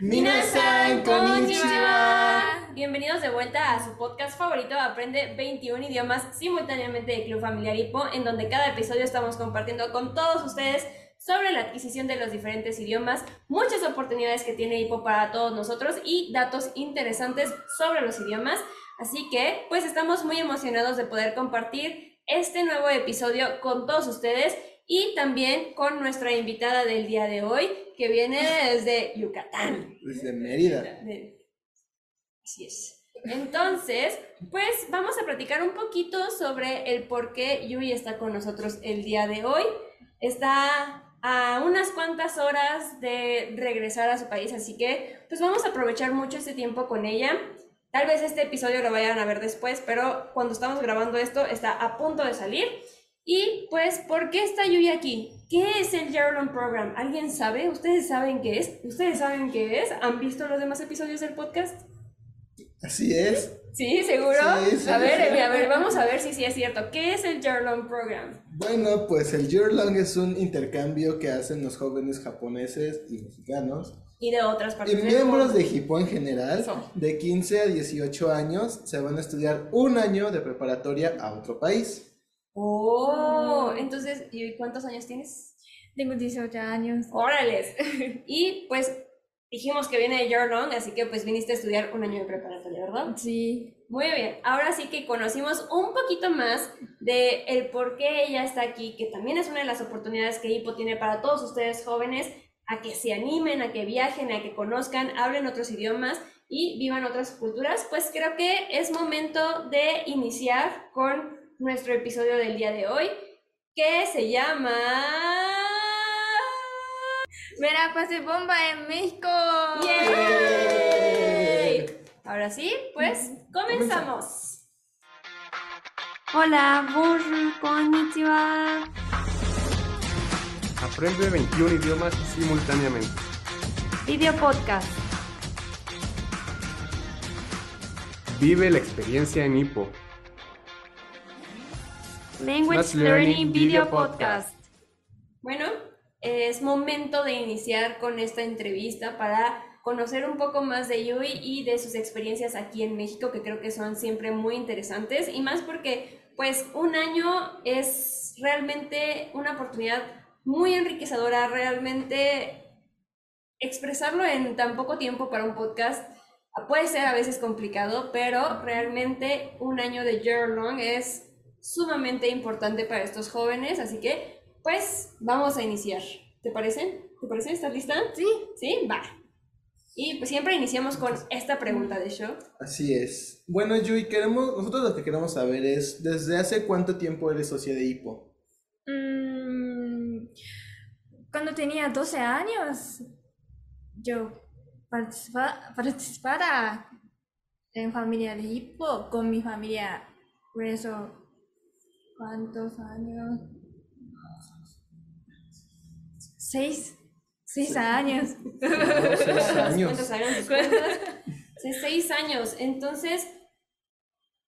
Minasan konnichiwa. Bienvenidos de vuelta a su podcast favorito Aprende 21 idiomas simultáneamente de Club Familiar Hipo, en donde cada episodio estamos compartiendo con todos ustedes sobre la adquisición de los diferentes idiomas, muchas oportunidades que tiene Hipo para todos nosotros y datos interesantes sobre los idiomas. Así que, pues estamos muy emocionados de poder compartir este nuevo episodio con todos ustedes y también con nuestra invitada del día de hoy, que viene desde Yucatán. Desde Mérida. Así es. Entonces, pues vamos a platicar un poquito sobre el por qué Yui está con nosotros el día de hoy. Está a unas cuantas horas de regresar a su país, así que pues vamos a aprovechar mucho este tiempo con ella. Tal vez este episodio lo vayan a ver después, pero cuando estamos grabando esto está a punto de salir. Y pues, ¿por qué está Yui aquí? ¿Qué es el German Program? ¿Alguien sabe? ¿Ustedes saben qué es? ¿Ustedes saben qué es? ¿Han visto los demás episodios del podcast? Así es. ¿Sí? ¿Seguro? a ver, a ver, vamos a ver si sí es cierto. ¿Qué es el Yearlong Program? Bueno, pues el Yearlong es un intercambio que hacen los jóvenes japoneses y mexicanos. Y de otras partes. Y miembros de Hipo en general, de 15 a 18 años, se van a estudiar un año de preparatoria a otro país. Oh, entonces, ¿y cuántos años tienes? Tengo 18 años. Órales. y pues dijimos que viene de Yearlong, así que pues viniste a estudiar un año de preparatoria, ¿verdad? Sí. Muy bien. Ahora sí que conocimos un poquito más de el por qué ella está aquí, que también es una de las oportunidades que HIPO tiene para todos ustedes jóvenes a que se animen, a que viajen, a que conozcan, hablen otros idiomas y vivan otras culturas, pues creo que es momento de iniciar con nuestro episodio del día de hoy, que se llama... Me la pasé bomba en México. ¡Yay! Ahora sí, pues comenzamos. Hola, bonjour, konnichiwa. Aprende 21 idiomas simultáneamente. Video podcast. Vive la experiencia en Hippo. Language Learning Video Podcast. Bueno, es momento de iniciar con esta entrevista para conocer un poco más de Yui y de sus experiencias aquí en México, que creo que son siempre muy interesantes, y más porque pues un año es realmente una oportunidad muy enriquecedora, realmente expresarlo en tan poco tiempo para un podcast puede ser a veces complicado, pero realmente un año de year long es sumamente importante para estos jóvenes, así que pues vamos a iniciar. ¿Te parece? ¿Te parece? ¿Estás lista? Sí. ¿Sí? Va. Y pues siempre iniciamos con esta pregunta de show. Así es. Bueno, Yui, queremos, nosotros lo que queremos saber es, ¿desde hace cuánto tiempo eres socia de Hipo? Mm, cuando tenía 12 años, yo participaba, participaba en familia de Hipo con mi familia. Por eso ¿Cuántos años? Seis. Seis años. seis años. ¿Cuántos años? seis años. Entonces,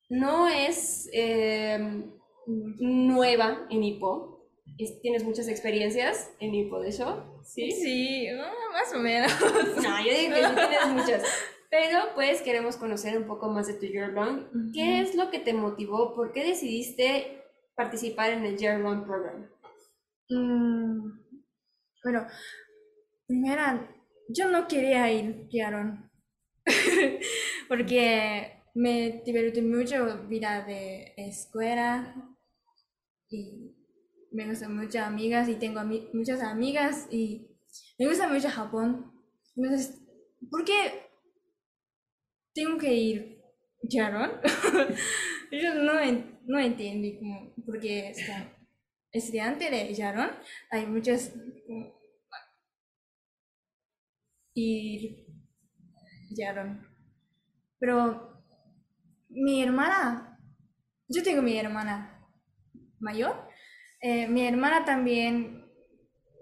no es em, nueva en hipo. tienes muchas experiencias en hipo de eso. Sí, sí, más o menos. No, yo digo que sí tienes muchas. Pero pues queremos conocer un poco más de tu year long. ¿Qué es lo que te motivó? ¿Por qué decidiste participar en el Year Long Program? Mm, bueno, primero, yo no quería ir Year porque me divertí mucho vida de escuela y me gustan muchas amigas y tengo muchas amigas y me gusta mucho Japón. Entonces, ¿por qué tengo que ir Yaron? yo no, no entendí como, porque está estudiante de Yaron, hay muchas y Yaron. Pero mi hermana, yo tengo mi hermana mayor, eh, mi hermana también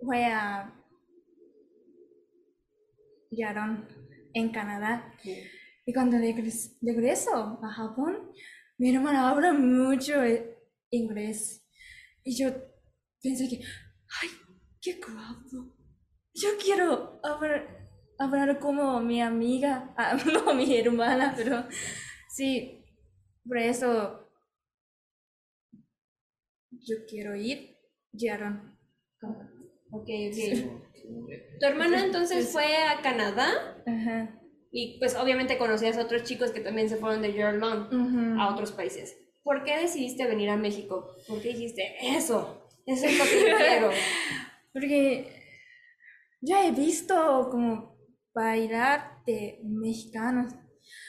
fue a Yaron en Canadá. Y cuando regreso a Japón, mi hermana habla mucho e-, inglés. Y yo pensé que, ay, qué guapo. Yo quiero hablar hablar como mi amiga, ah, no mi hermana, pero sí, por eso yo quiero ir, Yaron. Ok, ok. Tu hermana entonces fue a Canadá Ajá. Y pues obviamente conocías a otros chicos que también se fueron de Year Long Ujú. a otros países. ¿Por qué decidiste venir a México? ¿Por qué dijiste eso? Eso es lo que yo quiero. Porque ya he visto como bailar de mexicanos.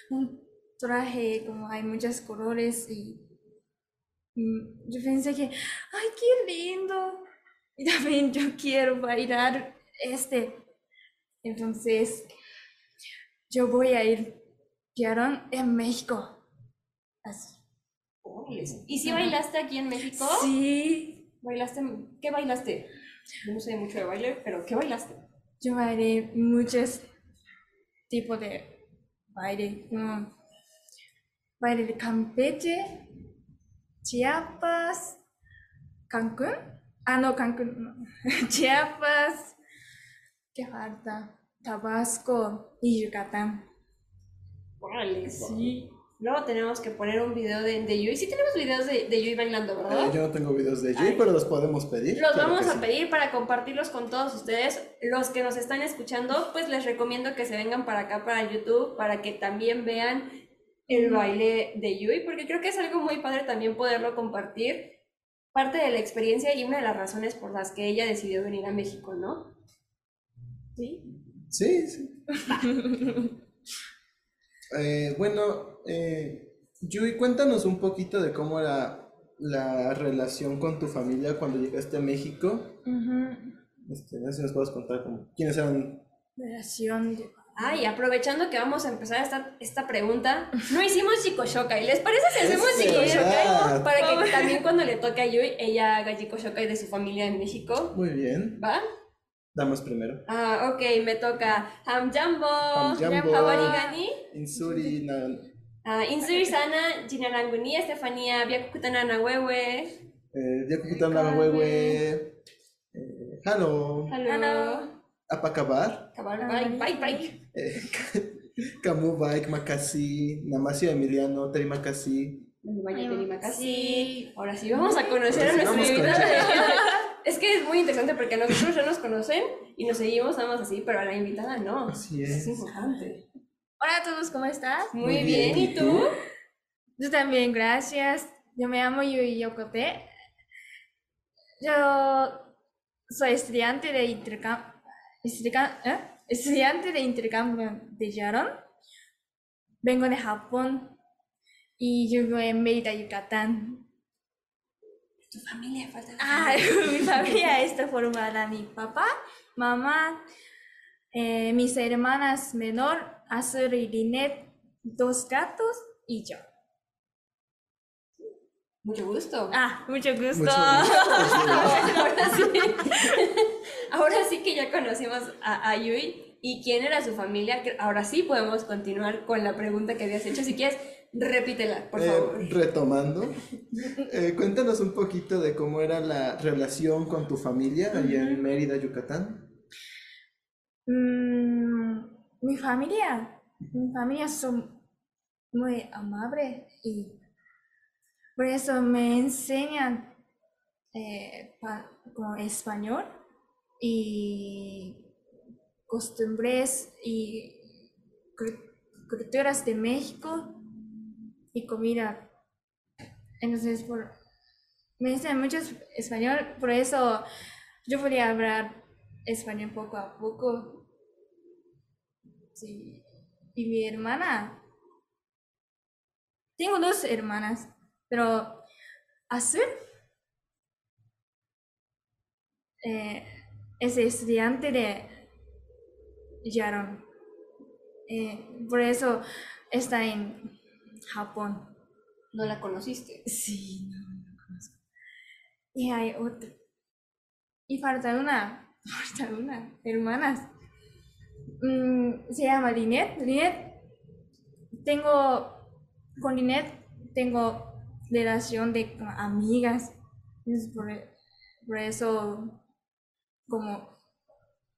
Un traje como hay muchos colores y mm, yo pensé que, ay, qué lindo. Y también yo quiero bailar este. Entonces, yo voy a ir Yaron en México. Así. ¿Y si bailaste aquí en México? Sí, ¿Bailaste? ¿Qué bailaste? Yo no sé mucho de baile, pero ¿qué bailaste? yo bailé muchos tipos de baile, como baile de Campeche, Chiapas, Cancún, ah no, Cancún, no. Chiapas, ¿qué falta? Tabasco y Yucatán. Órale. Sí. Luego tenemos que poner un video de, de Yui. Sí tenemos videos de, de Yui bailando, ¿verdad? Eh, yo no tengo videos de Ay. pero los podemos pedir. Los claro vamos a sí. pedir para compartirlos con todos ustedes. Los que nos están escuchando, pues les recomiendo que se vengan para acá, para YouTube, para que también vean el baile de Yui, porque creo que es algo muy padre también poderlo compartir. Parte de la experiencia y una de las razones por las que ella decidió venir a México, ¿no? ¿Sí? Sí, sí. Eh, bueno, eh, Yui, cuéntanos un poquito de cómo era la relación con tu familia cuando llegaste a México. Este, no sé si nos puedes contar como, quiénes eran. Relación de... Ay, aprovechando que vamos a empezar esta, esta pregunta, no hicimos Jikoshokai. ¿Les parece si hacemos verdad. Jikoshokai? Para que también cuando le toque a Yui, ella haga Jikoshokai de su familia en México. Muy bien. ¿Va? Damas primero. Ah, ok, me toca Hamjambo, Hamjambo. Hawarigani, Insuri, na, ah, Insuri Sana, Jinaranguni, Estefania, Biakukutana Nawewe. eh, Diakukutana Wewe, eh, Halo, Hello. Hello. Apakabar, Kabar, bye, bye, bye. eh, Kamu Bike, Makasi, Namasio Emiliano, Teri Makasi. Vaya, Tenima, casi. Sí. Ahora sí, vamos a conocer a Ahora sí, Es que es muy interesante porque nosotros ya nos conocen y nos seguimos nada más así, pero a la invitada no. Así es es. importante. Hola a todos, ¿cómo estás? Muy, Muy bien, bien, ¿y ¿y tú? Yo también, gracias. Yo me llamo Yui Yokote. Yo soy estudiante de intercambio, estudiante de intercambio de Yaron. Vengo de Japón y vivo en Mérida, Yucatán. Tu familia falta. Ah, mi familia está formada mi papá, mamá, eh, mis hermanas menor, Azul y Linet, dos gatos y yo. Mucho gusto. Ah, mucho gusto. Mucho gusto. Ahora sí. Ahora sí que ya conocimos a, a Yui y quién era su familia. Ahora sí podemos continuar con la pregunta que habías hecho. Si quieres, repítela, por Eh, favor. retomando, eh, cuéntanos un poquito de cómo era la relación con tu familia allá en Mérida, Yucatán. Mm, mi familia, mi familia son muy amables y por eso me enseñan eh, pa- como español y costumbres y cul- culturas de México y comida. Entonces, por, me enseñan mucho es- español, por eso yo podía hablar español poco a poco. Sí. Y mi hermana. Tengo dos hermanas, pero Azul eh, es estudiante de Yaron. Eh, por eso está en Japón. No la conociste. Sí, no, no conozco. Y hay otro. Y falta una, falta una, hermanas. Mm, se llama Linet. Linet, tengo, con Linet tengo relación de amigas. Es por, por eso, como,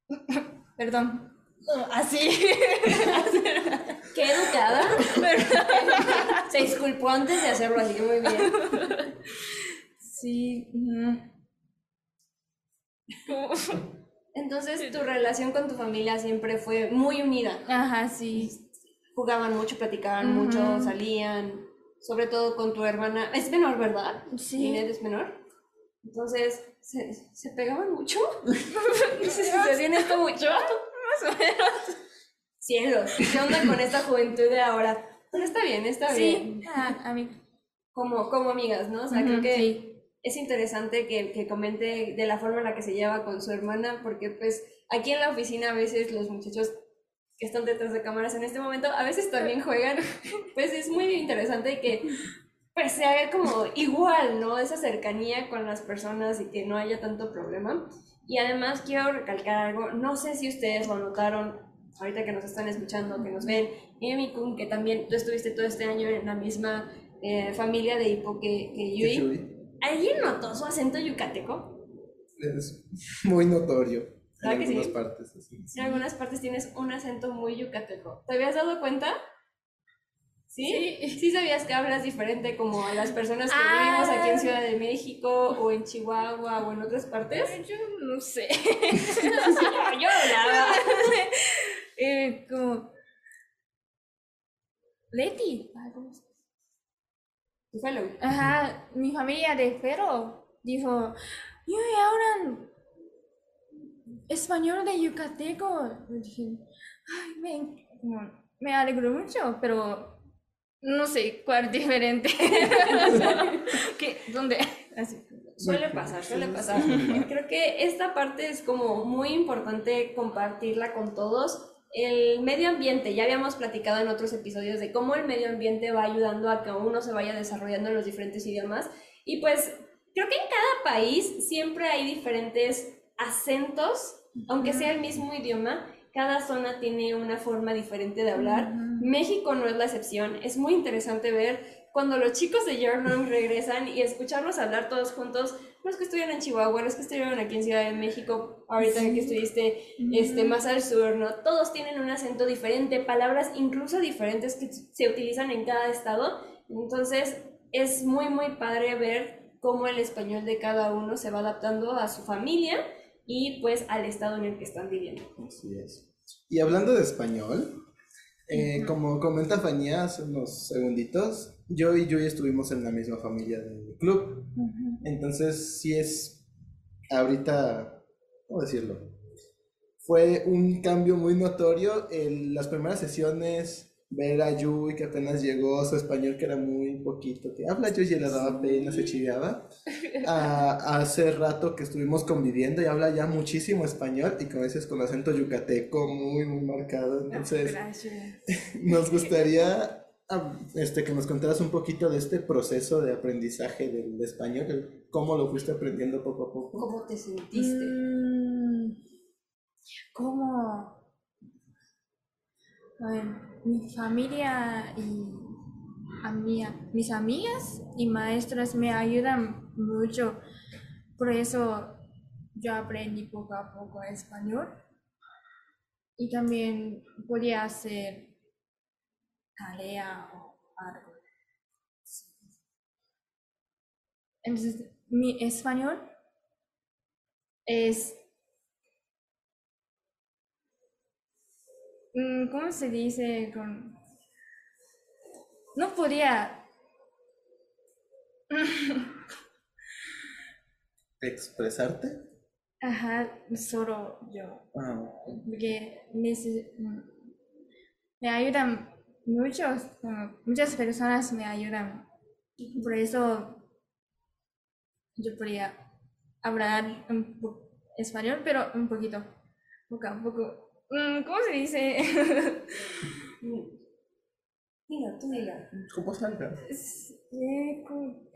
perdón, así. Qué educada. Se disculpó antes de hacerlo así, muy bien. Sí. Entonces, tu relación con tu familia siempre fue muy unida. Ajá, sí. Jugaban mucho, platicaban mucho, salían, sobre todo con tu hermana. Es menor, ¿verdad? Sí. Inés es menor. Entonces, ¿se, se pegaban mucho? ¿Se hacían esto mucho? Más o menos. Cielos, ¿qué onda con esta juventud de ahora? Pero está bien, está bien. Sí. A mí. Como, como amigas, ¿no? O sea, creo Ujú, que sí. es interesante que, que comente de la forma en la que se lleva con su hermana, porque pues aquí en la oficina a veces los muchachos que están detrás de cámaras en este momento a veces también juegan, pues es muy interesante que pues sea como igual, ¿no? Esa cercanía con las personas y que no haya tanto problema. Y además quiero recalcar algo, no sé si ustedes lo notaron ahorita que nos están escuchando, que nos ven, Emi Kun, que también tú estuviste todo este año en la misma eh, familia de Hipo que, que Yui. Yui. ¿Alguien notó su acento yucateco? Es muy notorio en ¿Verdad que algunas sí? partes. así. En algunas partes tienes un acento muy yucateco. ¿Te habías dado cuenta? ¿Sí? ¿Sí sabías que hablas diferente como a las personas que Ah. vivimos aquí en Ciudad de México o en Chihuahua o en otras partes? Yo no sé. yo, yo hablaba. eh, como. Leti. Ah, ¿cómo se- Tu fellow. Ajá, mi familia de Ferro dijo, yo hablan español de Yucateco. Yo dije, ay, me, me alegro mucho, pero no sé cuál diferente. ¿Qué? ¿Dónde? Así. Suele pasar, suele pasar. Creo que esta parte es como muy importante compartirla con todos. El medio ambiente, ya habíamos platicado en otros episodios de cómo el medio ambiente va ayudando a que uno se vaya desarrollando en los diferentes idiomas. Y pues creo que en cada país siempre hay diferentes acentos, aunque sea el mismo idioma, cada zona tiene una forma diferente de hablar. México no es la excepción. Es muy interesante ver cuando los chicos de Yarnong regresan y escucharlos hablar todos juntos, los que estuvieron en Chihuahua, los que estuvieron aquí en Ciudad de México, ahorita que estuviste este, más al sur, ¿no? Todos tienen un acento diferente, palabras incluso diferentes que se utilizan en cada estado. Entonces, es muy, muy padre ver cómo el español de cada uno se va adaptando a su familia y pues al estado en el que están viviendo. Así es. Y hablando de español, eh, como comenta Fanía hace unos segunditos, yo y Yui estuvimos en la misma familia del club. Entonces, sí es ahorita, ¿cómo decirlo? Fue un cambio muy notorio en las primeras sesiones. Ver a Yui que apenas llegó, su español que era muy poquito, que habla Yui y le daba pena, se chiveaba. A, hace rato que estuvimos conviviendo y habla ya muchísimo español y como dices con acento yucateco muy, muy marcado. Entonces, Gracias. nos gustaría ah, este, que nos contaras un poquito de este proceso de aprendizaje del español, cómo lo fuiste aprendiendo poco a poco. ¿Cómo te sentiste? Mm, ¿Cómo? Mi familia y amiga, mis amigas y maestras me ayudan mucho. Por eso yo aprendí poco a poco español. Y también podía hacer tarea o algo. Entonces, mi español es ¿cómo se dice con no podía. ¿Expresarte? ajá solo yo. Ah, porque neces- mm, me ayudan muchos muchas personas me ayudan. Por eso yo podía hablar un español pero un poquito poco a poco. Mm, ¿cómo se dice? Diga, tú diga. ¿Cómo salga? Eh, como-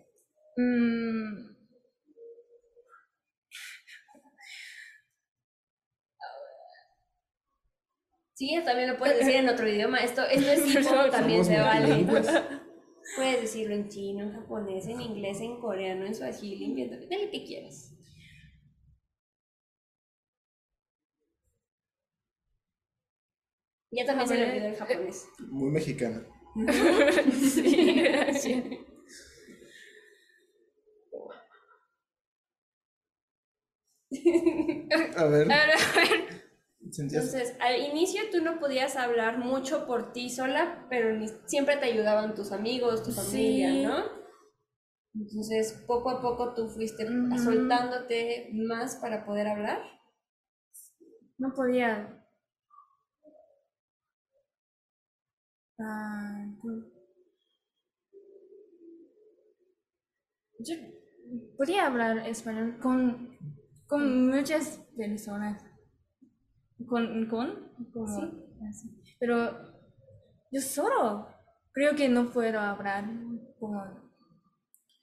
Mm, Sí, también lo puedes decir en otro idioma. Esto, esto es también se vale. Puedes decirlo en chino, en japonés, en inglés, en coreano, en suajili, en vietnamita, en lo que quieras. Ya también se le olvidó el japonés. Muy mexicana. sí, gracias. A ver, A ver, a ver. Entonces, al inicio tú no podías hablar mucho por ti sola, pero ni- siempre te ayudaban tus amigos, tu familia, Sí. ¿no? Entonces, poco a poco tú fuiste Ujú. soltándote más para poder hablar. No podía. Ah, yo podía hablar español con, con muchas personas. Con, con, como así. Pero yo solo creo que no puedo hablar como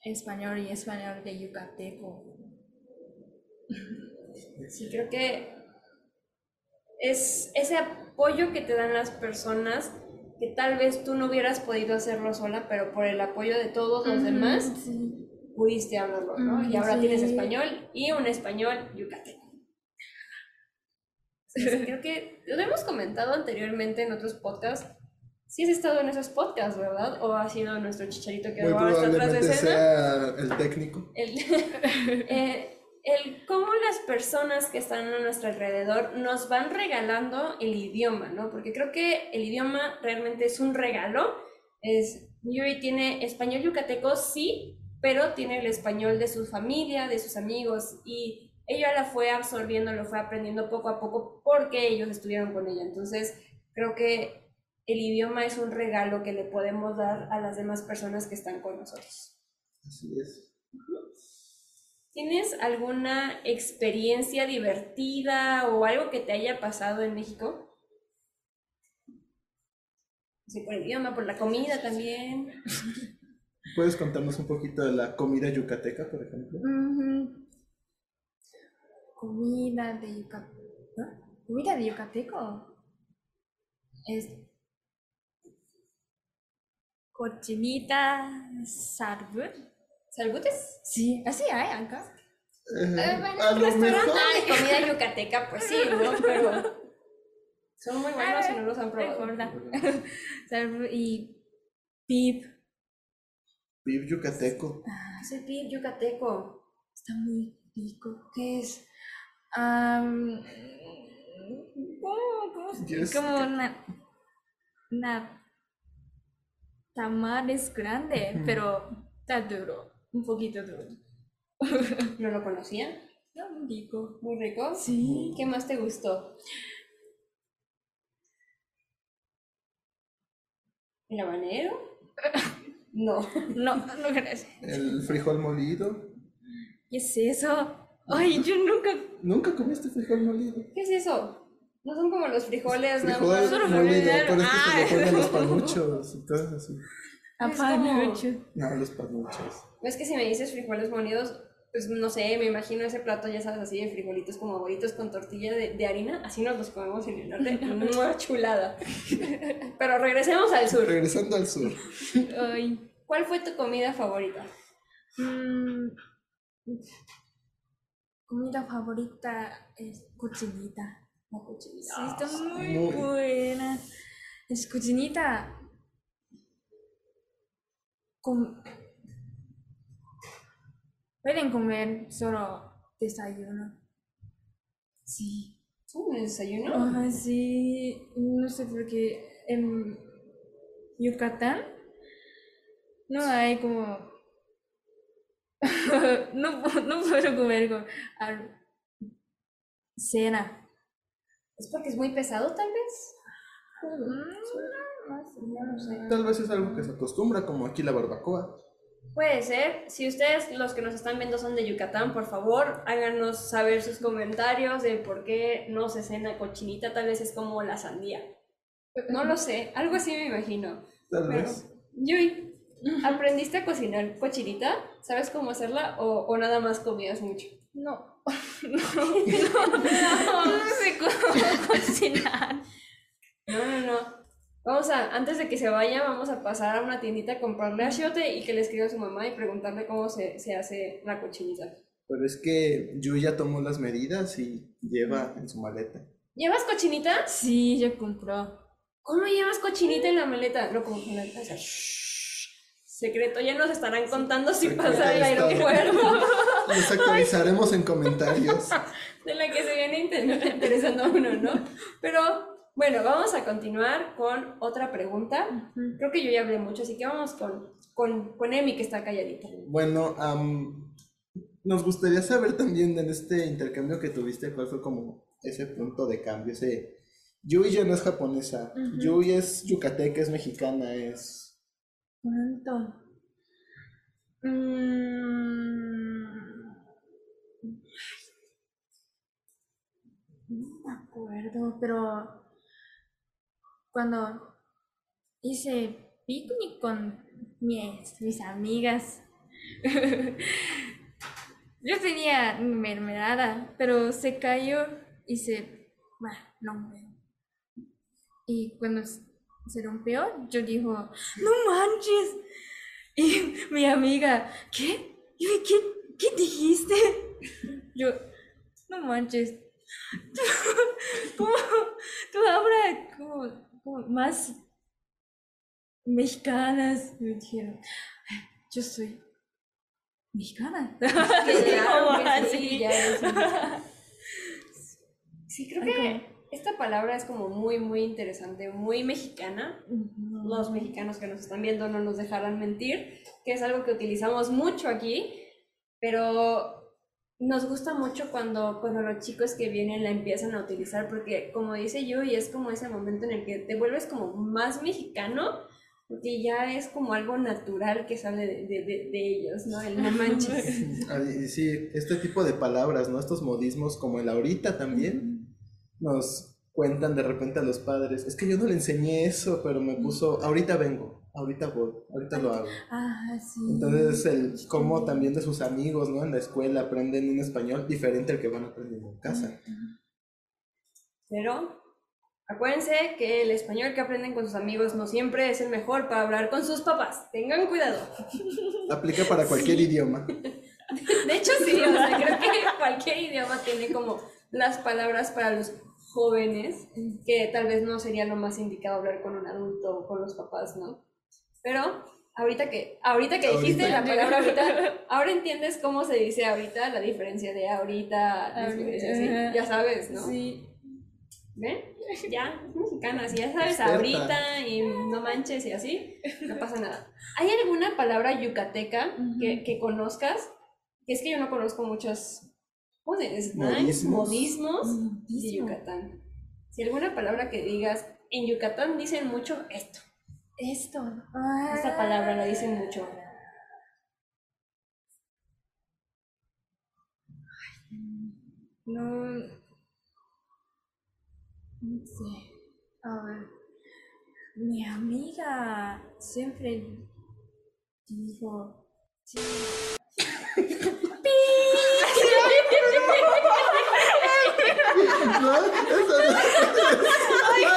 español y español de yucateco. Sí, creo que es ese apoyo que te dan las personas que tal vez tú no hubieras podido hacerlo sola, pero por el apoyo de todos los demás Sí. pudiste hablarlo, ¿no? Mm, y ahora sí. tienes español y un español yucateco. Sí, creo que lo hemos comentado anteriormente en otros podcasts. Sí has estado en esos podcasts, ¿verdad? ¿O ha sido nuestro chicharito que Muy ahora está atrás de probablemente escena? sea el técnico. El, eh, el cómo las personas que están a nuestro alrededor nos van regalando el idioma, ¿no? Porque creo que el idioma realmente es un regalo. Es, Yuri tiene español yucateco, sí, pero tiene el español de su familia, de sus amigos, y ella la fue absorbiendo, lo fue aprendiendo poco a poco porque ellos estuvieron con ella. Entonces, creo que el idioma es un regalo que le podemos dar a las demás personas que están con nosotros. Así es. ¿Tienes alguna experiencia divertida o algo que te haya pasado en México? Sí, por el idioma, por la comida también. ¿Puedes contarnos un poquito de la comida yucateca, por ejemplo? Comida de Yucateco. Comida de Yucateco. Es cochinita salbut. ¿Salbutes? Sí, así hay acá. Eh, Eh, bueno, a un restaurante de comida yucateca, pues sí, ¿no? Pero son muy buenos y no los han probado. Y pip. Beef yucateco. Ese pib yucateco, Está muy rico. ¿qué es? Am, ¿cómo, cómo se- Yes. Como una, una tamales grande, Ujú. pero está duro, un poquito duro. ¿No lo conocía? Está muy rico. Muy rico. Sí. ¿Qué más te gustó? ¿El habanero? No. No, no gracias. El frijol molido. ¿Qué es eso? Ay, yo nunca. ¿Nunca comiste frijol molido? ¿Qué es eso? No son como los frijoles, nada Frijol más. Solo molido, que se Ah. ponen los panuchos y cosas así. Es Apanucho. No, los panuchos. Es que si me dices frijoles molidos, pues no sé, me imagino ese plato, ya sabes, así de frijolitos como abuelitos con tortilla de, de harina. Así nos los comemos en el norte. ¡Mua, chulada! Pero regresemos al sur. Regresando al sur. Ay. ¿Cuál fue tu comida favorita? mm, comida favorita es cochinita. La cochinita. Sí, está muy muy- buena. Es cochinita. Com- Pueden comer solo desayuno. Sí. ¿Es un desayuno? Ajá, sí. No sé por qué en Yucatán no hay como. no, no puedo comer con cena. ¿Es porque es muy pesado, tal vez? Mm, No. Tal vez es algo que se acostumbra, como aquí la barbacoa. Puede ser. Si ustedes, los que nos están viendo, son de Yucatán, por favor, háganos saber sus comentarios de por qué no se cena cochinita. Tal vez es como la sandía. No lo sé. Algo así me imagino. Tal Pero, vez. Yui, ¿aprendiste a cocinar cochinita? ¿Sabes cómo hacerla o, o nada más comías mucho? No. no, no, no sé cómo cocinar. No, no, no. Vamos a, antes de que se vaya, vamos a pasar a una tiendita a comprarle achiote y que le escriba a su mamá y preguntarle cómo se, se hace la cochinita. Pero es que Yu ya tomó las medidas y lleva en su maleta. ¿Llevas cochinita? Sí, yo compró. ¿cómo llevas cochinita en la maleta? No, como que la o sea, secreto, ya nos estarán contando si pasa el aeropuerto. Les actualizaremos en comentarios. de la que se viene inter- interesando a uno, ¿no? Pero bueno, vamos a continuar con otra pregunta. Creo que yo ya hablé mucho, así que vamos con, con, con Emi, que está calladita. Bueno, am, nos gustaría saber también en este intercambio que tuviste, cuál fue como ese punto de cambio, ese... Yui ya no es japonesa, Yui es yucateca, es mexicana, es... ¿Cuánto? Mm, No me acuerdo, pero cuando hice picnic con mis, mis amigas, yo tenía mermelada, pero se cayó y se... Bueno, no. Y cuando se rompió, yo dijo, no manches. Y mi amiga, ¿qué? ¿Qué, qué dijiste? Yo, no manches. Tú. Tú hablas como, como más mexicanas. Me dijeron, yo soy mexicana. Sí, Sí, creo que esta palabra es como muy, muy interesante, muy mexicana. Los mexicanos que nos están viendo no nos dejarán mentir, que es algo que utilizamos mucho aquí, pero nos gusta mucho cuando, cuando los chicos que vienen la empiezan a utilizar, porque como dice Yui, es como ese momento en el que te vuelves como más mexicano, porque ya es como algo natural que sale de, de, de- de ellos, ¿no? El no manches. Y Sí, este tipo de palabras, ¿no? Estos modismos como el ahorita también, nos cuentan de repente a los padres, es que yo no le enseñé eso, pero me puso, ahorita vengo, ahorita voy, ahorita lo hago. Ah, sí. Entonces, el cómo también de sus amigos, ¿no? En la escuela aprenden un español diferente al que van aprendiendo en casa. Pero acuérdense que el español que aprenden con sus amigos no siempre es el mejor para hablar con sus papás. Tengan cuidado. Aplica para cualquier idioma. De hecho, sí, o sea, creo que cualquier idioma tiene como las palabras para los jóvenes, que tal vez no sería lo más indicado hablar con un adulto o con los papás, ¿no? Pero ahorita que, ahorita que dijiste la palabra ahorita, ahora entiendes cómo se dice ahorita, la diferencia de ahorita, diferencia ya sabes, ¿no? Sí. ¿Ven? Ya, es mexicana, si ya sabes Experta. ahorita y no manches y así, no pasa nada. ¿Hay alguna palabra yucateca que, que conozcas? Que es que yo no conozco muchas ¿cómo se? Modismos. modismos de. Yucatán. Si alguna palabra que digas, en Yucatán dicen mucho esto. Esto. Esta palabra la dicen mucho. No. No sé. A ver. Mi amiga siempre dijo. sí. No, eso Me acordé.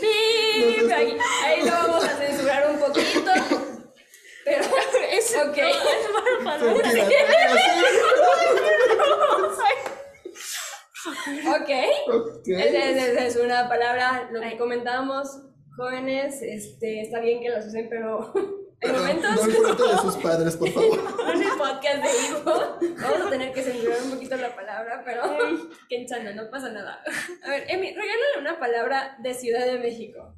¡Pip! Ahí, ahí lo vamos a censurar un poquito. Pero, ok. no, mentira. Ok. Ok. Esa es, esa es una palabra, lo que comentábamos, jóvenes, este, está bien que las usen, pero hay Pero momentos, No enfrente de sus padres, por favor. no en el podcast de Ivo, vamos a tener que censurar un poquito la palabra, pero qué insana, no pasa nada. A ver, Emi, regálale una palabra de Ciudad de México.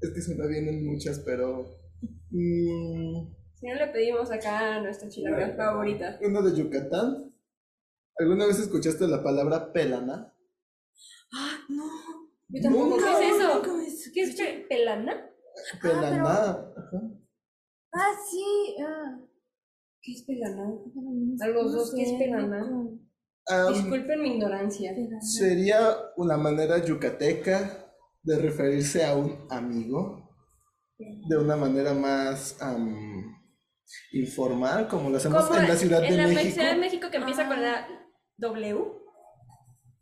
Es que se me vienen muchas, pero. mm, Si no le pedimos acá a nuestra chilanga favorita. uno de Yucatán. ¿Alguna vez escuchaste la palabra pelana? Ah, no. Yo tampoco, Nunca, ¿qué es eso? ¿Qué es pe- pelana? Pelana. Ajá. Ah, sí. Ah. ¿Qué es pelana? No A los dos, ¿qué es pelana? no. Am, Disculpen mi ignorancia. Sería una manera yucateca de referirse a un amigo de una manera más informal, como lo hacemos en la Ciudad en de la México. Ciudad de México que empieza con la W,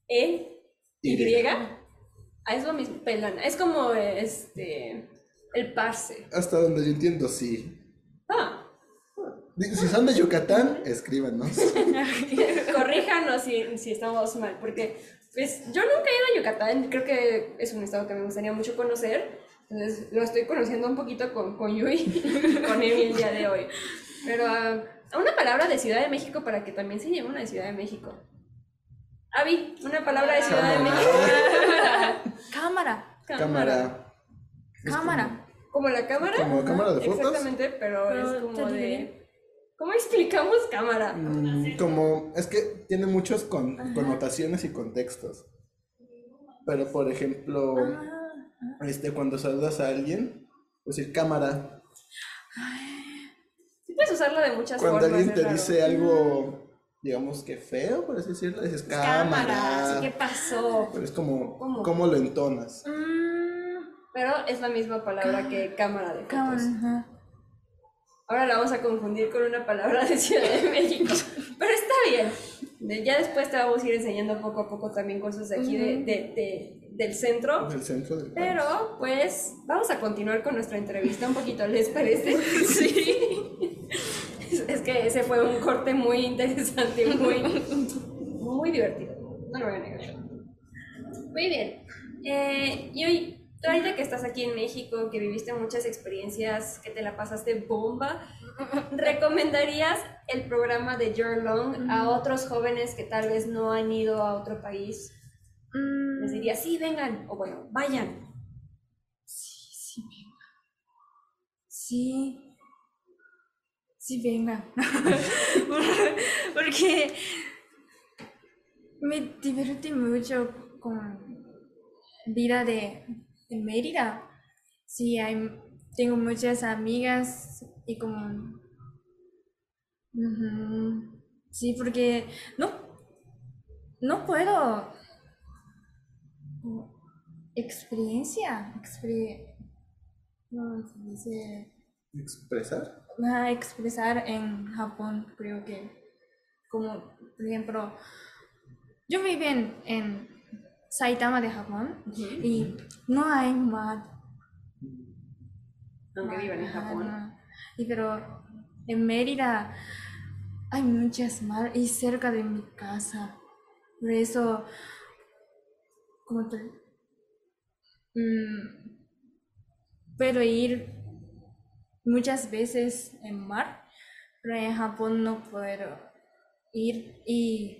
E, Y. Ah, es lo mismo, pelana. Es como este el pase. Hasta donde yo entiendo, sí. Ah, Si son de Yucatán, escríbanos. corríjanos si, si estamos mal, porque pues yo nunca he ido a Yucatán, creo que es un estado que me gustaría mucho conocer. Entonces lo estoy conociendo un poquito con, con Yui, con Emi el día de hoy. Pero ah, una palabra de Ciudad de México para que también se lleve una de Ciudad de México. Avi, una palabra de Ciudad de México. Cámara. Cámara. Cámara. Como la cámara. Como cámara de fotos. Exactamente, pero, Pero es como de. ¿Cómo explicamos cámara? Mm, como, es que tiene muchas con- connotaciones y contextos. Pero, por ejemplo, Ah, este, cuando saludas a alguien, pues decir cámara. Sí puedes usarlo de muchas Cuando formas. alguien es te raro. dice algo, digamos que feo, por así decirlo, dices cámara. cámara. sí, ¿Qué pasó? Pero es como, ¿Cómo? ¿cómo lo entonas? mm, Pero es la misma palabra que cámara de fotos. cámara. ajá. Ahora la vamos a confundir con una palabra de Ciudad de México. Pero está bien. Ya después te vamos a ir enseñando poco a poco también cosas de aquí de- Ujú. de- de- del centro. Del centro del. Pero pues vamos a continuar con nuestra entrevista un poquito, ¿les parece? Sí. Es, es que ese fue un corte muy interesante, muy, muy divertido. No lo voy a negar. Muy bien. Eh, y hoy, tú ahorita que estás aquí en México, que viviste muchas experiencias, que te la pasaste bomba, ¿recomendarías el programa de Your Long a otros jóvenes que tal vez no han ido a otro país? Mm, Les diría, sí, vengan, o bueno, vayan. Sí, venga. Sí. Sí, venga. Porque me divertí mucho con vida de, de Mérida. Sí, hay, tengo muchas amigas y como... Sí, porque no, no puedo experiencia, expre- no, se dice, ¿Expresar? ah, expresar en Japón, creo que, como, por ejemplo, yo viví en, en Saitama de Japón y no hay mar. Aunque vivan en Japón. no. Y pero en Mérida hay muchas mar y cerca de mi casa. Por eso, como te, mm, puedo ir muchas veces en mar, pero en Japón no puedo ir y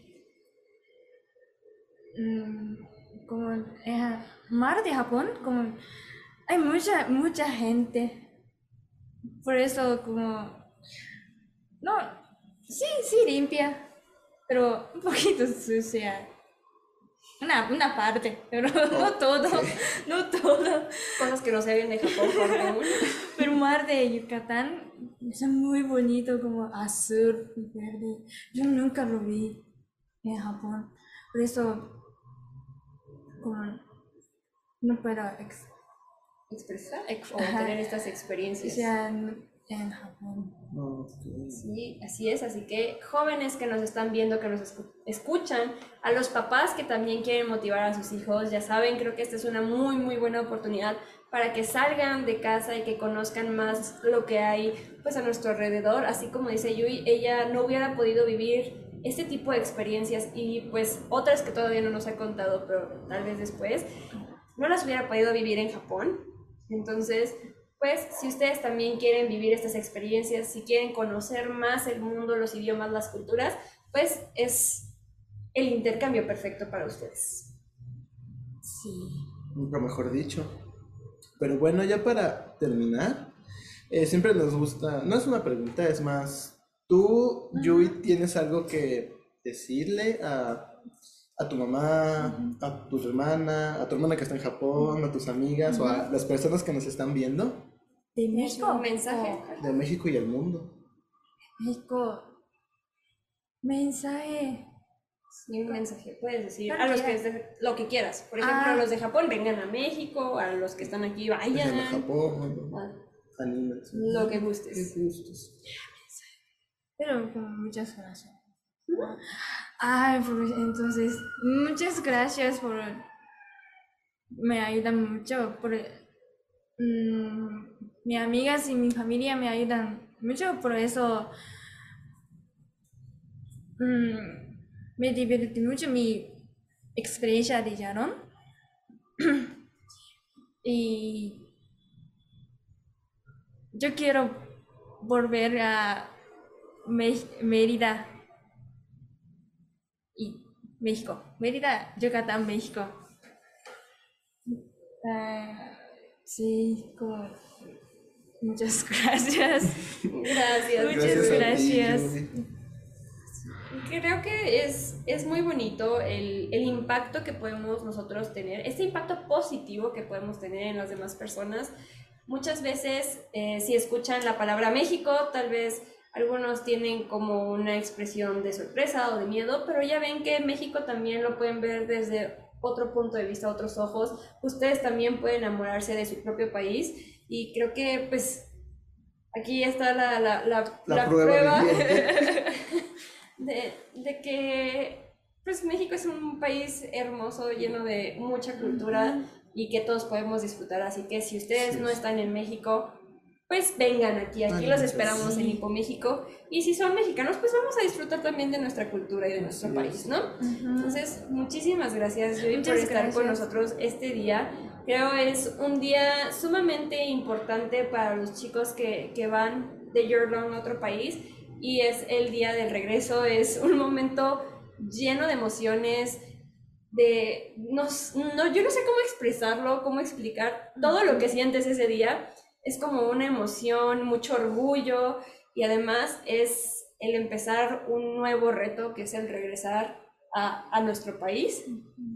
mm, como en mar de Japón como hay mucha mucha gente. Por eso como no sí sí limpia pero un poquito sucia. Una, una parte pero no todo no todo. Cosas que no se ven de Japón por aún. pero mar de Yucatán es muy bonito como azul y verde. Yo nunca lo vi en Japón. Por eso no puedo ex- expresar Ex- o ajá. tener estas experiencias. sea, en, en Japón. Sí, así es, así que jóvenes que nos están viendo, que nos escu- escuchan, a los papás que también quieren motivar a sus hijos, ya saben, creo que esta es una muy, muy buena oportunidad para que salgan de casa y que conozcan más lo que hay pues a nuestro alrededor, así como dice Yui, ella no hubiera podido vivir este tipo de experiencias y pues otras que todavía no nos ha contado, pero tal vez después, no las hubiera podido vivir en Japón. Entonces, pues si ustedes también quieren vivir estas experiencias, si quieren conocer más el mundo, los idiomas, las culturas, pues es el intercambio perfecto para ustedes. sí Nunca mejor dicho. Pero bueno, ya para terminar, eh, siempre nos gusta, no es una pregunta, es más, tú, Yui, tienes algo que decirle a, a tu mamá, a tu hermana, a tu hermana que está en Japón, a tus amigas o a las personas que nos están viendo de ¿Un México. mensaje? de México y el mundo. México. Mensaje. Sí, un mensaje, puedes decir a los que de- lo que quieras. Por ejemplo, Ah. los de Japón vengan a México, a los que están aquí vayan, Japón, a anímense. lo que Qué gustes. Pero con muchas gracias ay por- entonces muchas gracias por me ayudan mucho por mm, mis amigas y mi familia me ayudan mucho por eso mm, me divertí mucho mi experiencia de Yaron. y yo quiero volver a Mérida y México. Mérida, Yucatán, México. Ah, sí, como muchas gracias. Gracias. Muchas gracias. Creo que es, es muy bonito el, el, impacto que podemos nosotros tener, este impacto positivo que podemos tener en las demás personas. Muchas veces, eh, si escuchan la palabra México, tal vez algunos tienen como una expresión de sorpresa o de miedo, pero ya ven que México también lo pueden ver desde otro punto de vista, otros ojos. Ustedes también pueden enamorarse de su propio país y creo que pues aquí está la, la, la, prueba, de, de, que pues México es un país hermoso, lleno de mucha cultura y que todos podemos disfrutar. Así que si ustedes no están en México, pues vengan aquí, aquí los esperamos en Hipo México. Y si son mexicanos, pues vamos a disfrutar también de nuestra cultura y de nuestro país, ¿no? Entonces, muchísimas gracias, Joey, por estar con nosotros este día. Creo es un día sumamente importante para los chicos que, que van de Jordan a otro país y es el día del regreso, es un momento lleno de emociones, de, no, no, yo no sé cómo expresarlo, cómo explicar todo lo que sientes ese día, es como una emoción, mucho orgullo y además es el empezar un nuevo reto que es el regresar a, a nuestro país,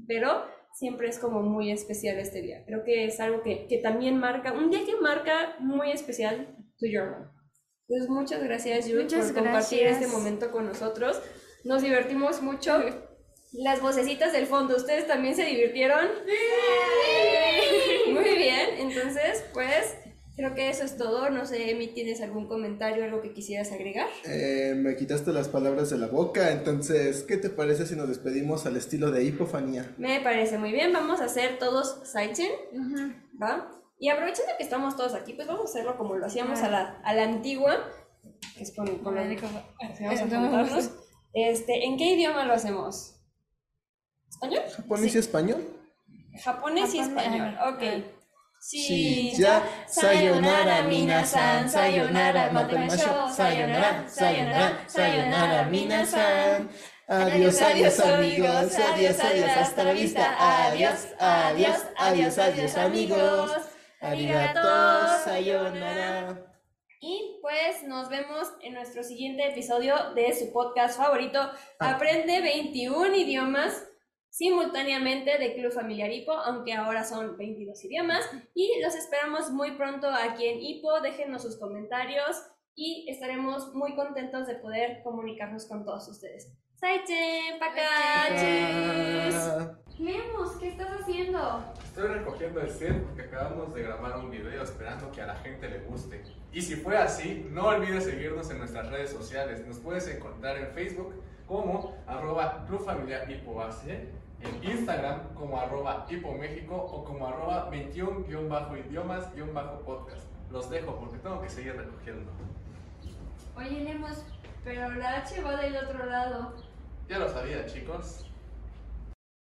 pero siempre es como muy especial este día. Creo que es algo que, que también marca, un día que marca muy especial tu journal. Pues muchas gracias, Yuri, por compartir este momento con nosotros. Nos divertimos mucho. Las vocecitas del fondo, ¿ustedes también se divirtieron? Sí. Muy bien, entonces, pues Creo que eso es todo. No sé, Emi, ¿tienes algún comentario, algo que quisieras agregar? Eh, me quitaste las palabras de la boca, entonces, ¿qué te parece si nos despedimos al estilo de hipofanía? Me parece muy bien. Vamos a hacer todos Saichen, ¿va? Y aprovechando que estamos todos aquí, pues vamos a hacerlo como lo hacíamos a la, a la antigua, que es con, con la... Este, ¿En qué idioma lo hacemos? ¿Español? ¿Japonés y español? Japonés y español, ok. Sí, ya, sayonara minasan, sayonara matamasho, sayonara, sayonara, sayonara minasan. Adiós, adiós amigos, adiós, adiós, hasta la vista, adiós, adiós, adiós, adiós amigos. Arigato, sayonara. Y pues nos vemos en nuestro siguiente episodio de su podcast favorito, ah. Aprende 21 idiomas simultáneamente de Club Familiar Hipo, aunque ahora son 22 idiomas. Y los esperamos muy pronto aquí en Hipo. Déjenos sus comentarios y estaremos muy contentos de poder comunicarnos con todos ustedes. Saichen, pakachus. Lemus, ¿qué estás haciendo? Estoy recogiendo el set porque acabamos de grabar un video esperando que a la gente le guste. Y si fue así, no olvides seguirnos en nuestras redes sociales. Nos puedes encontrar en Facebook como arroba Club Familiar Hipo en Instagram como arroba hipoméxico o como arroba 21-idiomas-podcast. Los dejo porque tengo que seguir recogiendo. Oye, Lemos, pero la H va del otro lado. Ya lo sabía, chicos.